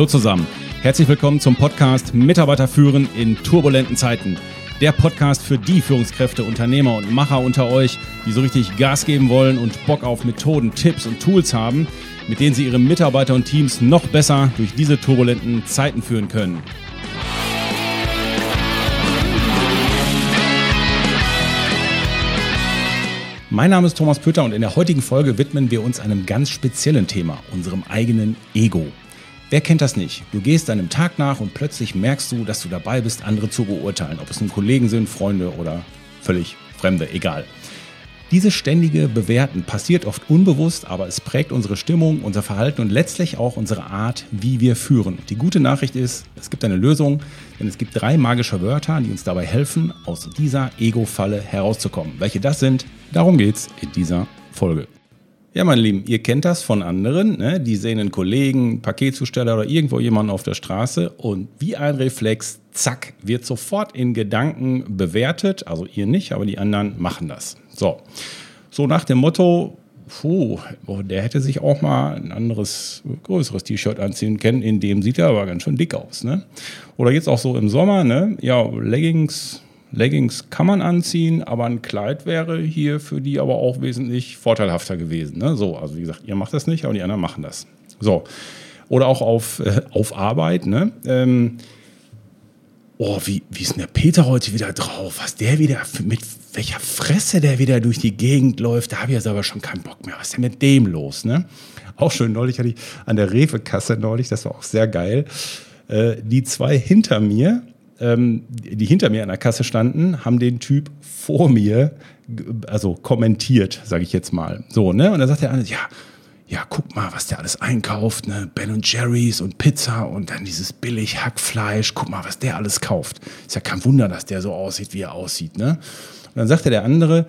Hallo zusammen. Herzlich willkommen zum Podcast Mitarbeiter führen in turbulenten Zeiten. Der Podcast für die Führungskräfte, Unternehmer und Macher unter euch, die so richtig Gas geben wollen und Bock auf Methoden, Tipps und Tools haben, mit denen sie ihre Mitarbeiter und Teams noch besser durch diese turbulenten Zeiten führen können. Mein Name ist Thomas Pöter und in der heutigen Folge widmen wir uns einem ganz speziellen Thema, unserem eigenen Ego. Wer kennt das nicht? Du gehst deinem Tag nach und plötzlich merkst du, dass du dabei bist, andere zu beurteilen, ob es nun Kollegen sind, Freunde oder völlig Fremde, egal. Dieses ständige Bewerten passiert oft unbewusst, aber es prägt unsere Stimmung, unser Verhalten und letztlich auch unsere Art, wie wir führen. Die gute Nachricht ist, es gibt eine Lösung, denn es gibt drei magische Wörter, die uns dabei helfen, aus dieser Ego-Falle herauszukommen. Welche das sind, darum geht's in dieser Folge. Ja, meine Lieben, ihr kennt das von anderen. Ne? Die sehen einen Kollegen, Paketzusteller oder irgendwo jemanden auf der Straße und wie ein Reflex, zack, wird sofort in Gedanken bewertet. Also ihr nicht, aber die anderen machen das. So, so nach dem Motto, puh, der hätte sich auch mal ein anderes, größeres T-Shirt anziehen können. In dem sieht er aber ganz schön dick aus. Ne? Oder jetzt auch so im Sommer, ne? ja, Leggings Leggings kann man anziehen, aber ein Kleid wäre hier für die aber auch wesentlich vorteilhafter gewesen. Ne? So, also wie gesagt, ihr macht das nicht, aber die anderen machen das. So. Oder auch auf, äh, auf Arbeit. Ne? Ähm, oh, wie, wie ist denn der Peter heute wieder drauf? Was der wieder, mit welcher Fresse der wieder durch die Gegend läuft, da habe ich jetzt aber schon keinen Bock mehr. Was ist denn mit dem los? Ne? Auch schön, neulich hatte ich an der Rewe-Kasse neulich, das war auch sehr geil, äh, die zwei hinter mir, ähm, die hinter mir an der Kasse standen, haben den Typ vor mir, also kommentiert, sage ich jetzt mal. So, ne? Und dann sagt der andere, ja, ja, guck mal, was der alles einkauft, ne? Ben und Jerry's und Pizza und dann dieses billig Hackfleisch, guck mal, was der alles kauft. Ist ja kein Wunder, dass der so aussieht, wie er aussieht, ne? Und dann sagte der andere,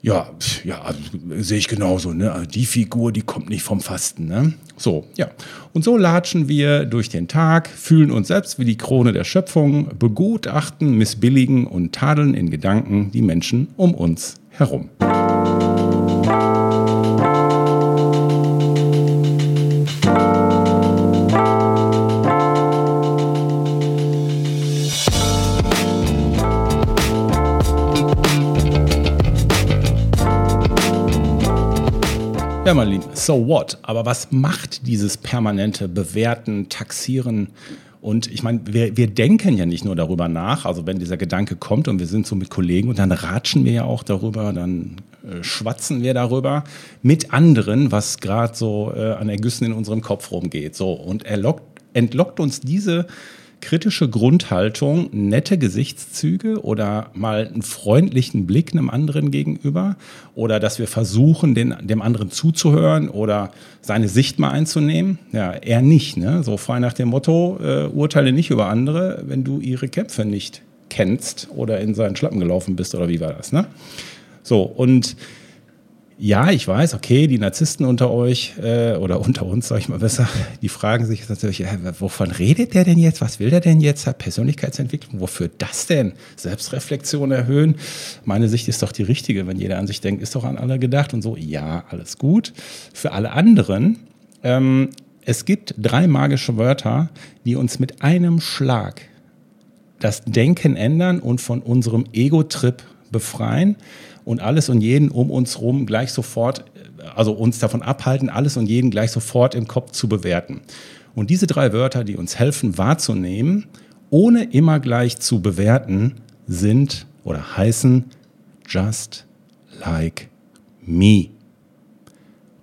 ja, ja, also, sehe ich genauso. Ne? Also die Figur, die kommt nicht vom Fasten. Ne? So, ja. Und so latschen wir durch den Tag, fühlen uns selbst wie die Krone der Schöpfung, begutachten, missbilligen und tadeln in Gedanken die Menschen um uns herum. Ja, mein Lieben, so what? Aber was macht dieses permanente Bewerten, Taxieren? Und ich meine, wir, wir denken ja nicht nur darüber nach, also wenn dieser Gedanke kommt und wir sind so mit Kollegen und dann ratschen wir ja auch darüber, dann äh, schwatzen wir darüber mit anderen, was gerade so äh, an Ergüssen in unserem Kopf rumgeht. So, und er lockt, entlockt uns diese kritische Grundhaltung, nette Gesichtszüge oder mal einen freundlichen Blick einem anderen gegenüber oder dass wir versuchen, den, dem anderen zuzuhören oder seine Sicht mal einzunehmen. Ja, eher nicht. Ne? So frei nach dem Motto, äh, urteile nicht über andere, wenn du ihre Kämpfe nicht kennst oder in seinen Schlappen gelaufen bist oder wie war das. Ne? So, und ja, ich weiß, okay, die Narzissten unter euch äh, oder unter uns, sag ich mal besser, die fragen sich natürlich, äh, wovon redet der denn jetzt? Was will der denn jetzt? Persönlichkeitsentwicklung, wofür das denn? Selbstreflexion erhöhen? Meine Sicht ist doch die richtige, wenn jeder an sich denkt, ist doch an alle gedacht und so. Ja, alles gut. Für alle anderen, ähm, es gibt drei magische Wörter, die uns mit einem Schlag das Denken ändern und von unserem Ego-Trip befreien und alles und jeden um uns rum gleich sofort, also uns davon abhalten, alles und jeden gleich sofort im Kopf zu bewerten. Und diese drei Wörter, die uns helfen wahrzunehmen, ohne immer gleich zu bewerten, sind oder heißen just like me.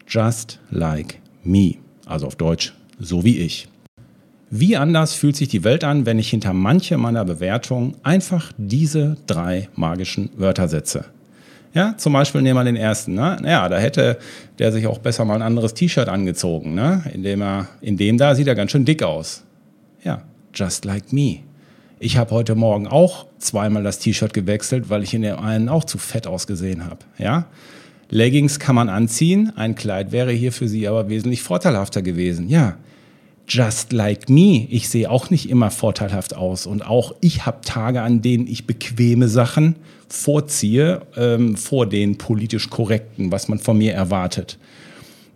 Just like me. Also auf Deutsch, so wie ich. Wie anders fühlt sich die Welt an, wenn ich hinter manche meiner Bewertungen einfach diese drei magischen Wörter setze? Ja, zum Beispiel nehmen wir den ersten. Ne? Ja, da hätte der sich auch besser mal ein anderes T-Shirt angezogen. Ne? In, dem er, in dem da sieht er ganz schön dick aus. Ja, just like me. Ich habe heute Morgen auch zweimal das T-Shirt gewechselt, weil ich in dem einen auch zu fett ausgesehen habe. Ja? Leggings kann man anziehen, ein Kleid wäre hier für Sie aber wesentlich vorteilhafter gewesen. Ja, just like me. Ich sehe auch nicht immer vorteilhaft aus. Und auch ich habe Tage, an denen ich bequeme Sachen vorziehe ähm, vor den politisch korrekten, was man von mir erwartet.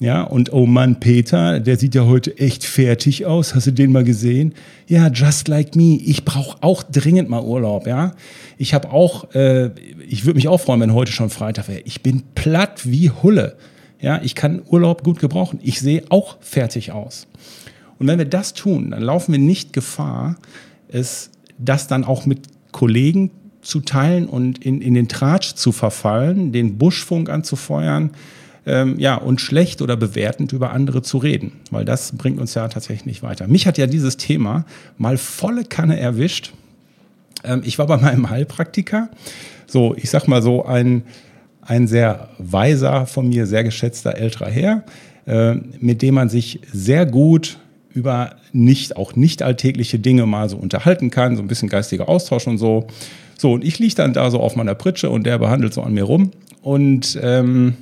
Ja, und oh Mann, Peter, der sieht ja heute echt fertig aus. Hast du den mal gesehen? Ja, just like me. Ich brauche auch dringend mal Urlaub, ja. Ich habe auch, äh, ich würde mich auch freuen, wenn heute schon Freitag wäre. Ich bin platt wie Hulle. Ja, ich kann Urlaub gut gebrauchen. Ich sehe auch fertig aus. Und wenn wir das tun, dann laufen wir nicht Gefahr, es das dann auch mit Kollegen zu teilen und in, in den Tratsch zu verfallen, den Buschfunk anzufeuern, ähm, ja, und schlecht oder bewertend über andere zu reden, weil das bringt uns ja tatsächlich nicht weiter. Mich hat ja dieses Thema mal volle Kanne erwischt. Ähm, ich war bei meinem Heilpraktiker, so, ich sag mal so, ein, ein sehr weiser, von mir sehr geschätzter älterer Herr, äh, mit dem man sich sehr gut über nicht, auch nicht alltägliche Dinge mal so unterhalten kann, so ein bisschen geistiger Austausch und so. So, und ich liege dann da so auf meiner Pritsche und der behandelt so an mir rum. Und ähm,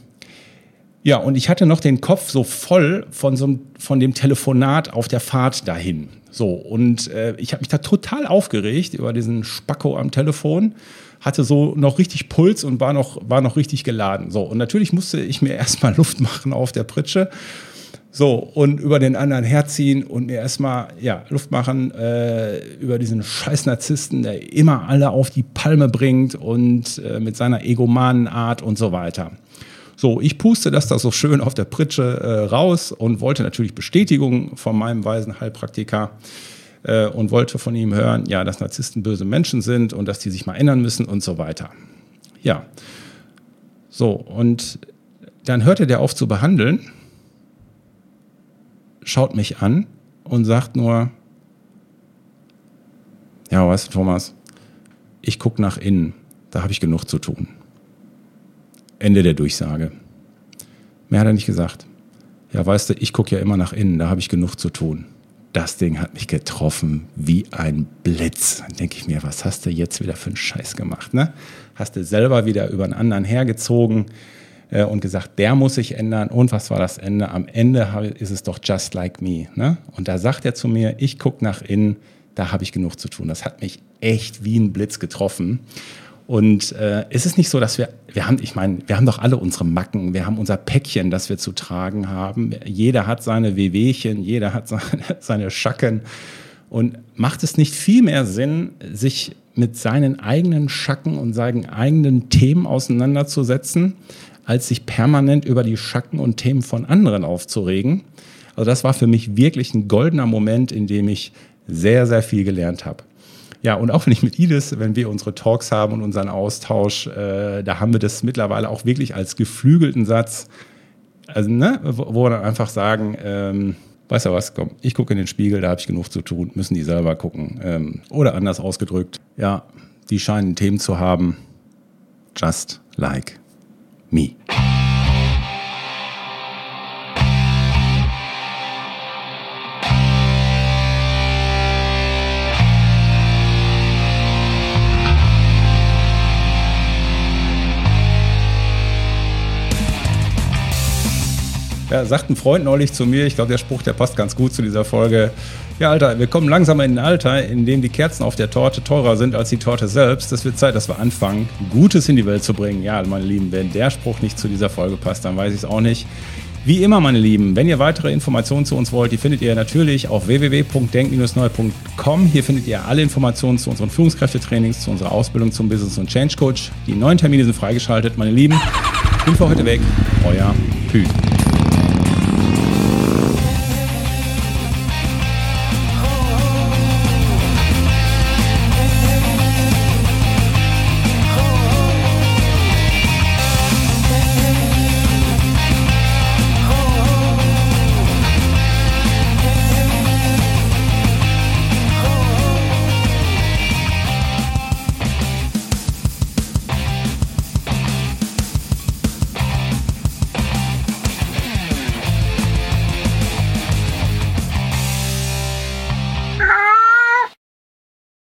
ja, und ich hatte noch den Kopf so voll von, so, von dem Telefonat auf der Fahrt dahin. So, und äh, ich habe mich da total aufgeregt über diesen Spacko am Telefon, hatte so noch richtig Puls und war noch, war noch richtig geladen. So, und natürlich musste ich mir erstmal Luft machen auf der Pritsche. So, und über den anderen herziehen und mir erstmal ja, Luft machen äh, über diesen scheiß Narzissten, der immer alle auf die Palme bringt und äh, mit seiner egomanen Art und so weiter. So, ich puste das da so schön auf der Pritsche äh, raus und wollte natürlich Bestätigung von meinem weisen Heilpraktiker äh, und wollte von ihm hören, ja, dass Narzissten böse Menschen sind und dass die sich mal ändern müssen und so weiter. Ja. So, und dann hörte der auf zu behandeln, schaut mich an und sagt nur, ja, weißt du, Thomas, ich gucke nach innen, da habe ich genug zu tun. Ende der Durchsage. Mehr hat er nicht gesagt. Ja, weißt du, ich gucke ja immer nach innen, da habe ich genug zu tun. Das Ding hat mich getroffen wie ein Blitz. Dann denke ich mir, was hast du jetzt wieder für einen Scheiß gemacht? Ne? Hast du selber wieder über einen anderen hergezogen äh, und gesagt, der muss sich ändern. Und was war das Ende? Am Ende ist es doch just like me. Ne? Und da sagt er zu mir, ich gucke nach innen, da habe ich genug zu tun. Das hat mich echt wie ein Blitz getroffen. Und äh, ist es nicht so, dass wir, wir haben, ich meine, wir haben doch alle unsere Macken, wir haben unser Päckchen, das wir zu tragen haben. Jeder hat seine Wehwehchen, jeder hat seine, seine Schacken. Und macht es nicht viel mehr Sinn, sich mit seinen eigenen Schacken und seinen eigenen Themen auseinanderzusetzen, als sich permanent über die Schacken und Themen von anderen aufzuregen? Also das war für mich wirklich ein goldener Moment, in dem ich sehr, sehr viel gelernt habe. Ja, und auch wenn ich mit Idis, wenn wir unsere Talks haben und unseren Austausch, äh, da haben wir das mittlerweile auch wirklich als geflügelten Satz, also, ne, wo, wo wir dann einfach sagen, ähm, weißt du was, komm, ich gucke in den Spiegel, da habe ich genug zu tun, müssen die selber gucken. Ähm, oder anders ausgedrückt, ja, die scheinen Themen zu haben, just like me. Ja, sagt ein Freund neulich zu mir, ich glaube, der Spruch, der passt ganz gut zu dieser Folge. Ja, Alter, wir kommen langsam in ein Alter, in dem die Kerzen auf der Torte teurer sind als die Torte selbst. Es wird Zeit, dass wir anfangen, Gutes in die Welt zu bringen. Ja, meine Lieben, wenn der Spruch nicht zu dieser Folge passt, dann weiß ich es auch nicht. Wie immer, meine Lieben, wenn ihr weitere Informationen zu uns wollt, die findet ihr natürlich auf www.denk-neu.com. Hier findet ihr alle Informationen zu unseren Führungskräftetrainings, zu unserer Ausbildung zum Business- und Change Coach. Die neuen Termine sind freigeschaltet, meine Lieben. Bin für heute weg. Euer Pü.